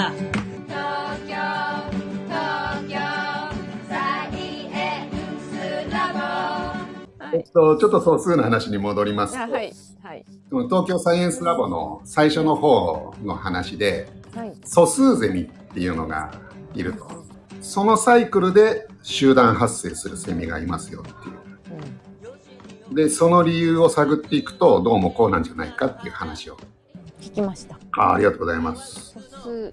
だ東京東京サイエンスラボえっと、ちょっと素数の話に戻りますと、あはいはい東京サイエンスラボの最初の方の話で、はい素数ゼミっていうのがいると。そのサイクルで集団発生するセミがいますよっていう。で、その理由を探っていくと、どうもこうなんじゃないかっていう話を。聞きましたあありがとうございます。素数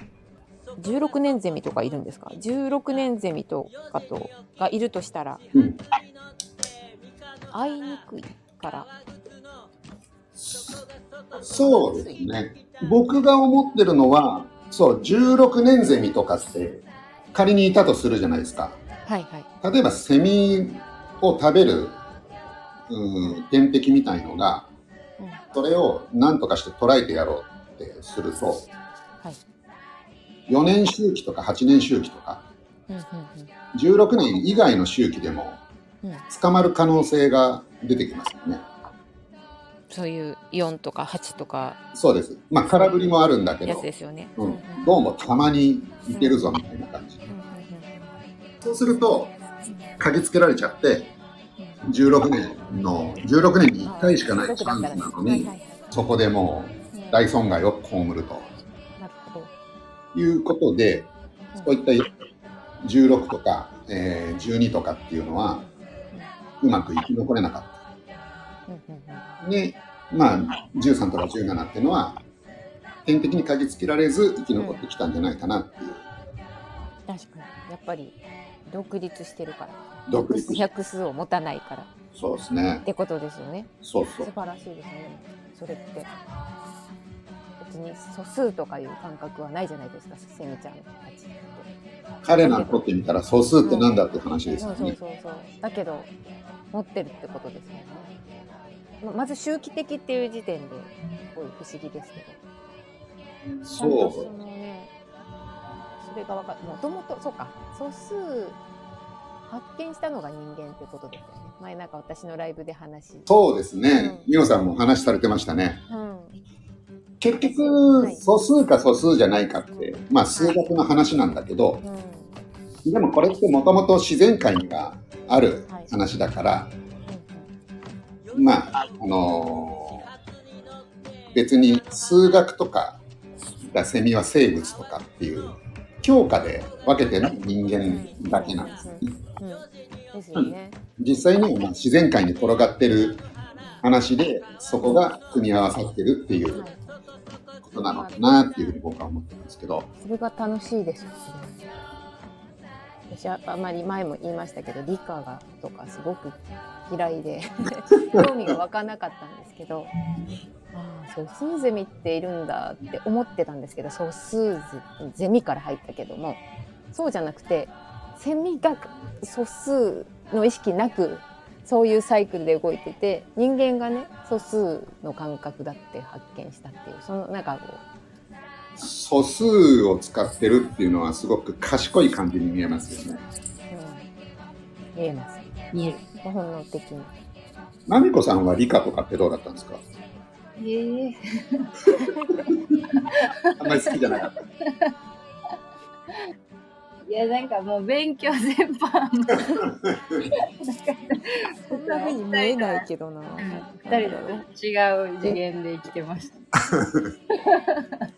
16年ゼミとかいるんですか？16年ゼミとかとがいるとしたらうん。会いにくいからそうですね。僕が思ってるのは、そう、16年ゼミとかって仮にいたとするじゃないですか。はいはい例えばセミを食べる、うん、天敵みたいのが、うんそれを何とかして捉えてやろうってすると、はい4年周期とか8年周期とか、うんうん16年以外の周期でも捕まる可能性が出てきますよね。そういう4とか8とかそうです。まあ空振りもあるんだけどやつ、ですよね。うんどうもたまにいけるぞみたいな感じ。うんそうすると、嗅ぎつけられちゃって、16年の、16年に1回しかないチャンスなのに、そこでもう大損害を被ると。いうことで、そういった16とか、えー12とかっていうのは、うまく生き残れなかった。で、まあ、13とか17っていうのは、天敵に嗅ぎつけられず生き残ってきたんじゃないかなっていう。確かにやっぱり独立してるから独立し百数を持たないからそうですねっ。てことですよね。そうそう素。晴らしいですね。それって別に素数とかいう感覚はないじゃないですかセミちゃんたちって。彼らにとってみたら素数ってなんだって話ですそうそうよね。そうそう。だけど持ってるってことですよね。ままず周期的っていう時点ですごい不思議ですけど。ちゃんとそそのね、それがわかもともとそうか素数発見したのが人間ってことですよね。前なんか私のライブで話。う。そうですね。うんさんも話されてましたね。うん。結局、はい。素数か素数じゃないかって、まあ数学の話なんだけど、うん。でもこれってもともと自然界にがあるはい。話だから、まあ、あのー別に数学とか、セミは生物とかっていう、教科で分けてる人間だけなんですよね。実際にはまあ自然界に転がってる話で、そこが組み合わさってるっていうはいことなのかなっていうふうに僕は思ってるんですけど、それが楽しいです。私はあまり前も言いましたけど理科がとかすごく嫌いで 興味が湧かなかったんですけどああ素数ゼミっているんだって思ってたんですけど素数ゼミから入ったけどもそうじゃなくてセミが素数の意識なくそういうサイクルで動いてて人間がね素数の感覚だって発見したっていうそのなんかこう素数を使ってるっていうのはすごく賢い感じに見えますよね。うん、見えます見える。本能的にまみこさんは理科とかってどうだったんですか？ええあんまり好きじゃなかった。いや、なんかもう勉強全般。そんな風に見えないけどな二人とね違う次元で生きてました。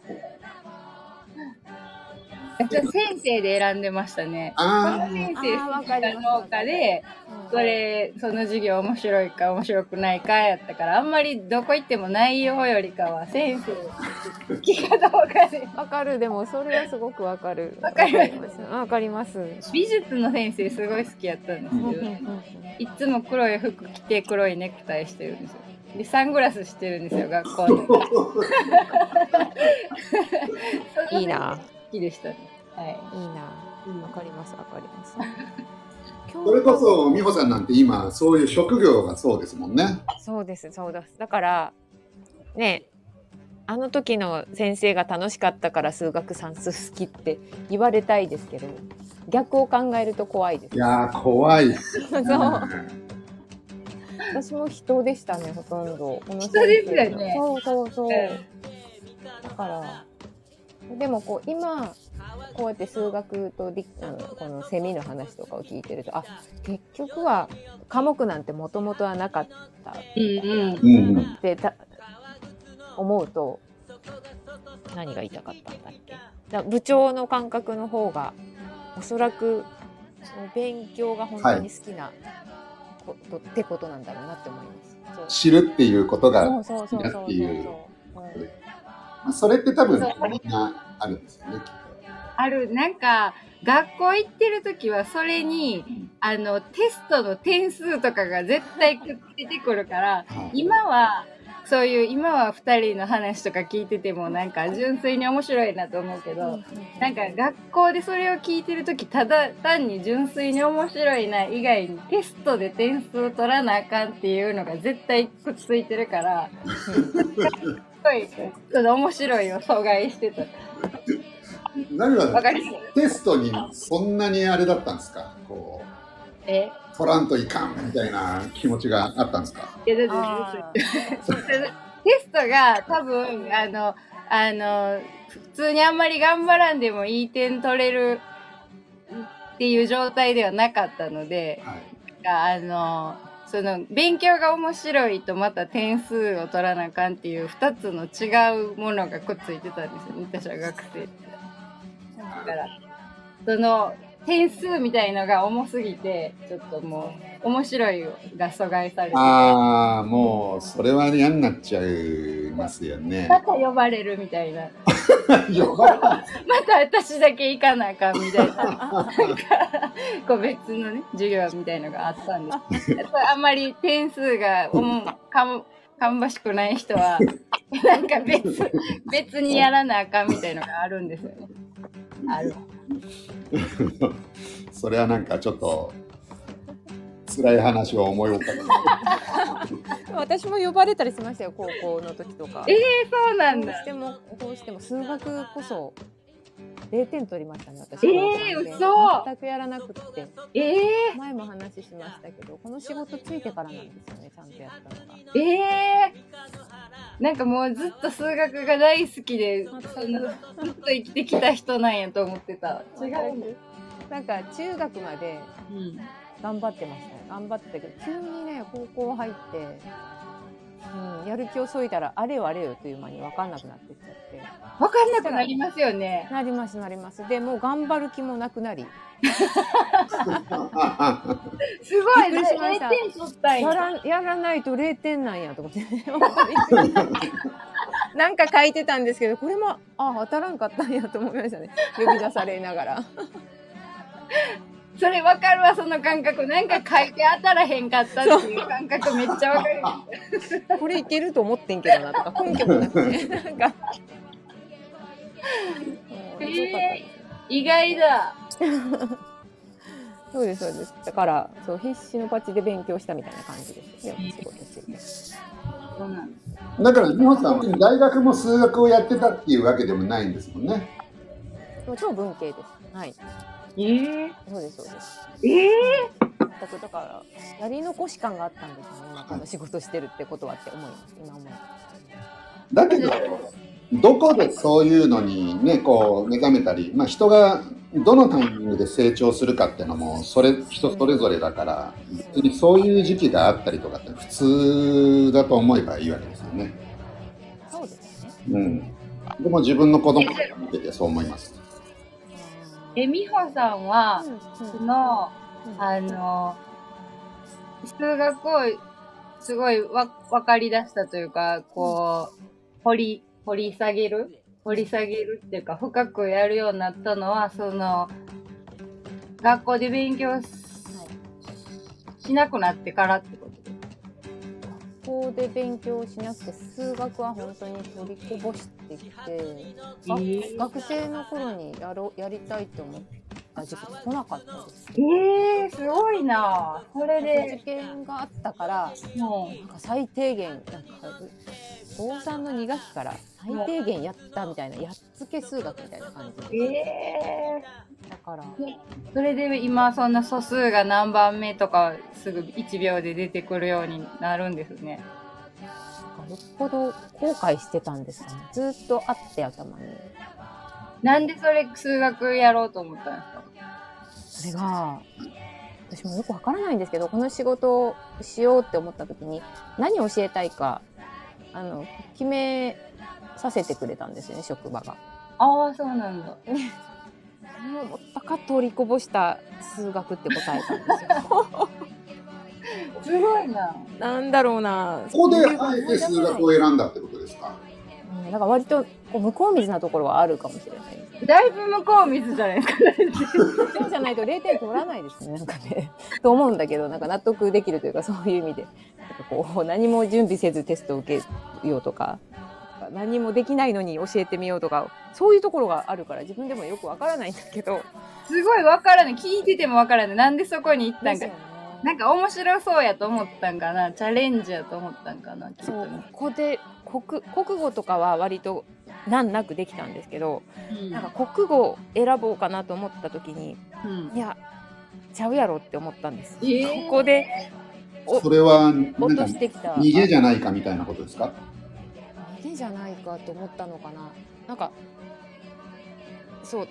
先生で選んでましたね。こあの先生わかどうかで、それ、その授業面白いか面白くないかやったから、あんまりどこ行っても内容よりかは先生好きかどうかで。わかる。でもそれはすごくわかる。わかります。わかります。美術の先生すごい好きやったんですけど、いつも黒い服着て黒いネクタイしてるんですよ。で、サングラスしてるんですよ、学校で。いいな。好きでしたね。はい。いいな。わかりますわかります。それこそ美穂さんなんて今そういう職業がそうですもんね。そうですそうです。だからねあの時の先生が楽しかったから数学算数好きって言われたいですけど逆を考えると怖いです。いやー怖い。そう。ね。私も人でしたねほとんど。人ですよね。そうそうそう。うん。だからでもこう今こうやって数学と理あのこのセミの話とかを聞いてるとあ結局は科目なんてもともとはなかったっ。てた思うと何が言いたかったんだっけ？だ部長の感覚の方がおそらくその勉強が本当に好きなこと、ってことなんだろうなって思います。知るっていうことが、そうそうそうそうそう。っていうまあそれって多分みんなあるんですよね。きっある、なんか、学校行ってる時はそれに、あの、テストの点数とかが絶対くっついてくるから、とはい。今は、そういう、今は二人の話とか聞いてても、なんか純粋に面白いなと思うけど、なんか学校でそれを聞いてる時ただ単に純粋に面白いな以外にテストで点数取らなあかんっていうのが絶対くっついてるから、す ごい、ちょっと面白いを阻害してた。何がわかります。テストにそんなにあれだったんですか？こえ？う、取らんといかんみたいな気持ちがあったんですか？いやだってあテストが多分あのあの普通にあんまり頑張らんでもいい点取れるっていう状態ではなかったのではい。あのその勉強が面白いとまた点数を取らなあかんっていう2つの違うものがくっついてたんですよね。私は学生って。だから。その点数みたいのが重すぎてちょっともう面白いが阻害されて。ああ、もう、それは嫌になっちゃう。ますよね。また呼ばれるみたいな。呼ばれまた私だけ行かなあかんみたいな。なんか、こう別のね、授業みたいのがあったんです。あんまり点数が、うん、かん、芳しくない人は、なんか別、別にやらなあかんみたいのがあるんですよね。ある。それはなんかちょっと、辛い話を思い浮かべて。私も呼ばれたりしましたよ高校の時とか。えそうなんだどうし。てもどうしても数学こそ0点取りましたね私。えー高三で嘘全くやらなくってええ前も話しましたけどこの仕事ついてからなんですよねちゃんとやったのが。ええなんかもうずっと数学が大好きで、ずっと生きてきた人なんやと思ってた。違うんです。なんか中学までうん。頑張ってましたね頑張ってたけど急にね高校入って、うん、やる気をそいだらあれよあれよという間に分かんなくなってっちゃって。わかんなくなりますよね。なりますなります。でもう頑張る気もなくなり。すごい、びっくりしました0点取った。や。らやらないと0点なんやと思って。なんか書いてたんですけどこれもあ当たらんかったんやと思いましたね。呼び出されながらそれわかるわ、その感覚。なんか書いて当たらへんかったっていう感覚めっちゃわかる。これいけると思ってんけどなとか根拠もなくてなんかうんえー意外だ。そうですそうですだからそう必死のパチで勉強したみたいな感じですよね仕事しててそうなんだだから、美穂さんは大学も数学をやってたっていうわけでもないんですもんね。でも超文系ですはいええそうですそうですええ全くだからやり残し感があったんですよね今この仕事してるってことはって思います今思いますだけど、どこでそういうのにね、こう目覚めたり、まあ人がどのタイミングで成長するかっていうのも、それ、人それぞれだから、別にそういう時期があったりとかって普通だと思えばいいわけですよね。そうですねうん。でも自分の子供とか見ててそう思います。え、美穂さんは、うんその、うん。あの、数学をすごいわ分かり出したというか、こう、掘り、掘り下げる？掘り下げるっていうか、深くやるようになったのは、その、学校で勉強ししなくなってからって校で勉強しなくて数学は本当に取りこぼしてきて、がえ学生の頃にやろうやりたいと思った時期来なかったですえー、すごいな。それ受で、験があったからもなんか最低限なんか高3の2学期から最低限やったみたいなやっつけ数学みたいな感じ。えだから。ー、それで今そんな素数が何番目とかすぐ1秒で出てくるようになるんですね。よっぽど後悔してたんですかね。ずっとあって頭に。なんでそれ数学やろうと思ったんですか？それが私もよくわからないんですけどこの仕事をしようって思った時に何を教えたいかあの決めさせてくれたんですよね職場が。ああ、そうなんだ。何を思ったか取りこぼした数学って答えたんですよ。すごいな。なんだろうな。ここであえて数学を選んだってことですか？うんだから割とこう向こう水なところはあるかもしれない。だいぶ向こう水じゃないですか。そうじゃないと0点取らないですね、なんかね。と思うんだけど、なんか納得できるというか、そういう意味で。かこう、何も準備せずテストを受けようとか、何もできないのに教えてみようとか、そういうところがあるから、自分でもよくわからないんだけど。すごいわからない。聞いててもわからない。なんでそこに行ったんか。ねなんか面白そうやと思ったんかな。チャレンジやと思ったんかな。きっとね。ここで国国語とかは割と難なくできたんですけど、うんなんか国語を選ぼうかなと思った時にうんいやちゃうやろって思ったんです、えーここでおそれはなん落かとしてきた。逃げじゃないかみたいなことですか？逃げじゃないかと思ったのかな。なんかそう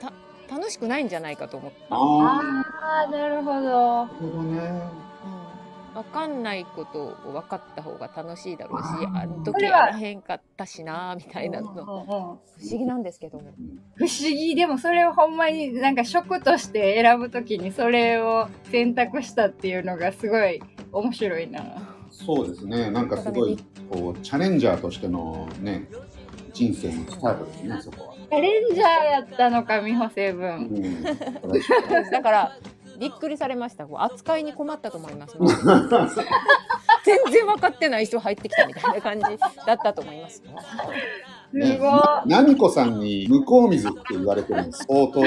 た楽しくないんじゃないかと思った、あああ、なるほど。あ、なるほどね。うん、分かんないことを分かった方が楽しいだろうしあの時はやらへんかったしなみたいなの。不うんうんうん。思議なんですけども。不思議。でもそれをほんまになんか職として選ぶときにそれを選択したっていうのがすごい面白いな。そうですね。なんかすごい、こう、チャレンジャーとしてのね、人生のスタートですね、そこは。チャレンジャーやったのか、美穂成う分。ん。だからびっくりされましたこう扱いに困ったと思います 全然分かってない人入ってきたみたいな感じだったと思いますよすごい。なみこさんに向こう水って言われてるの相当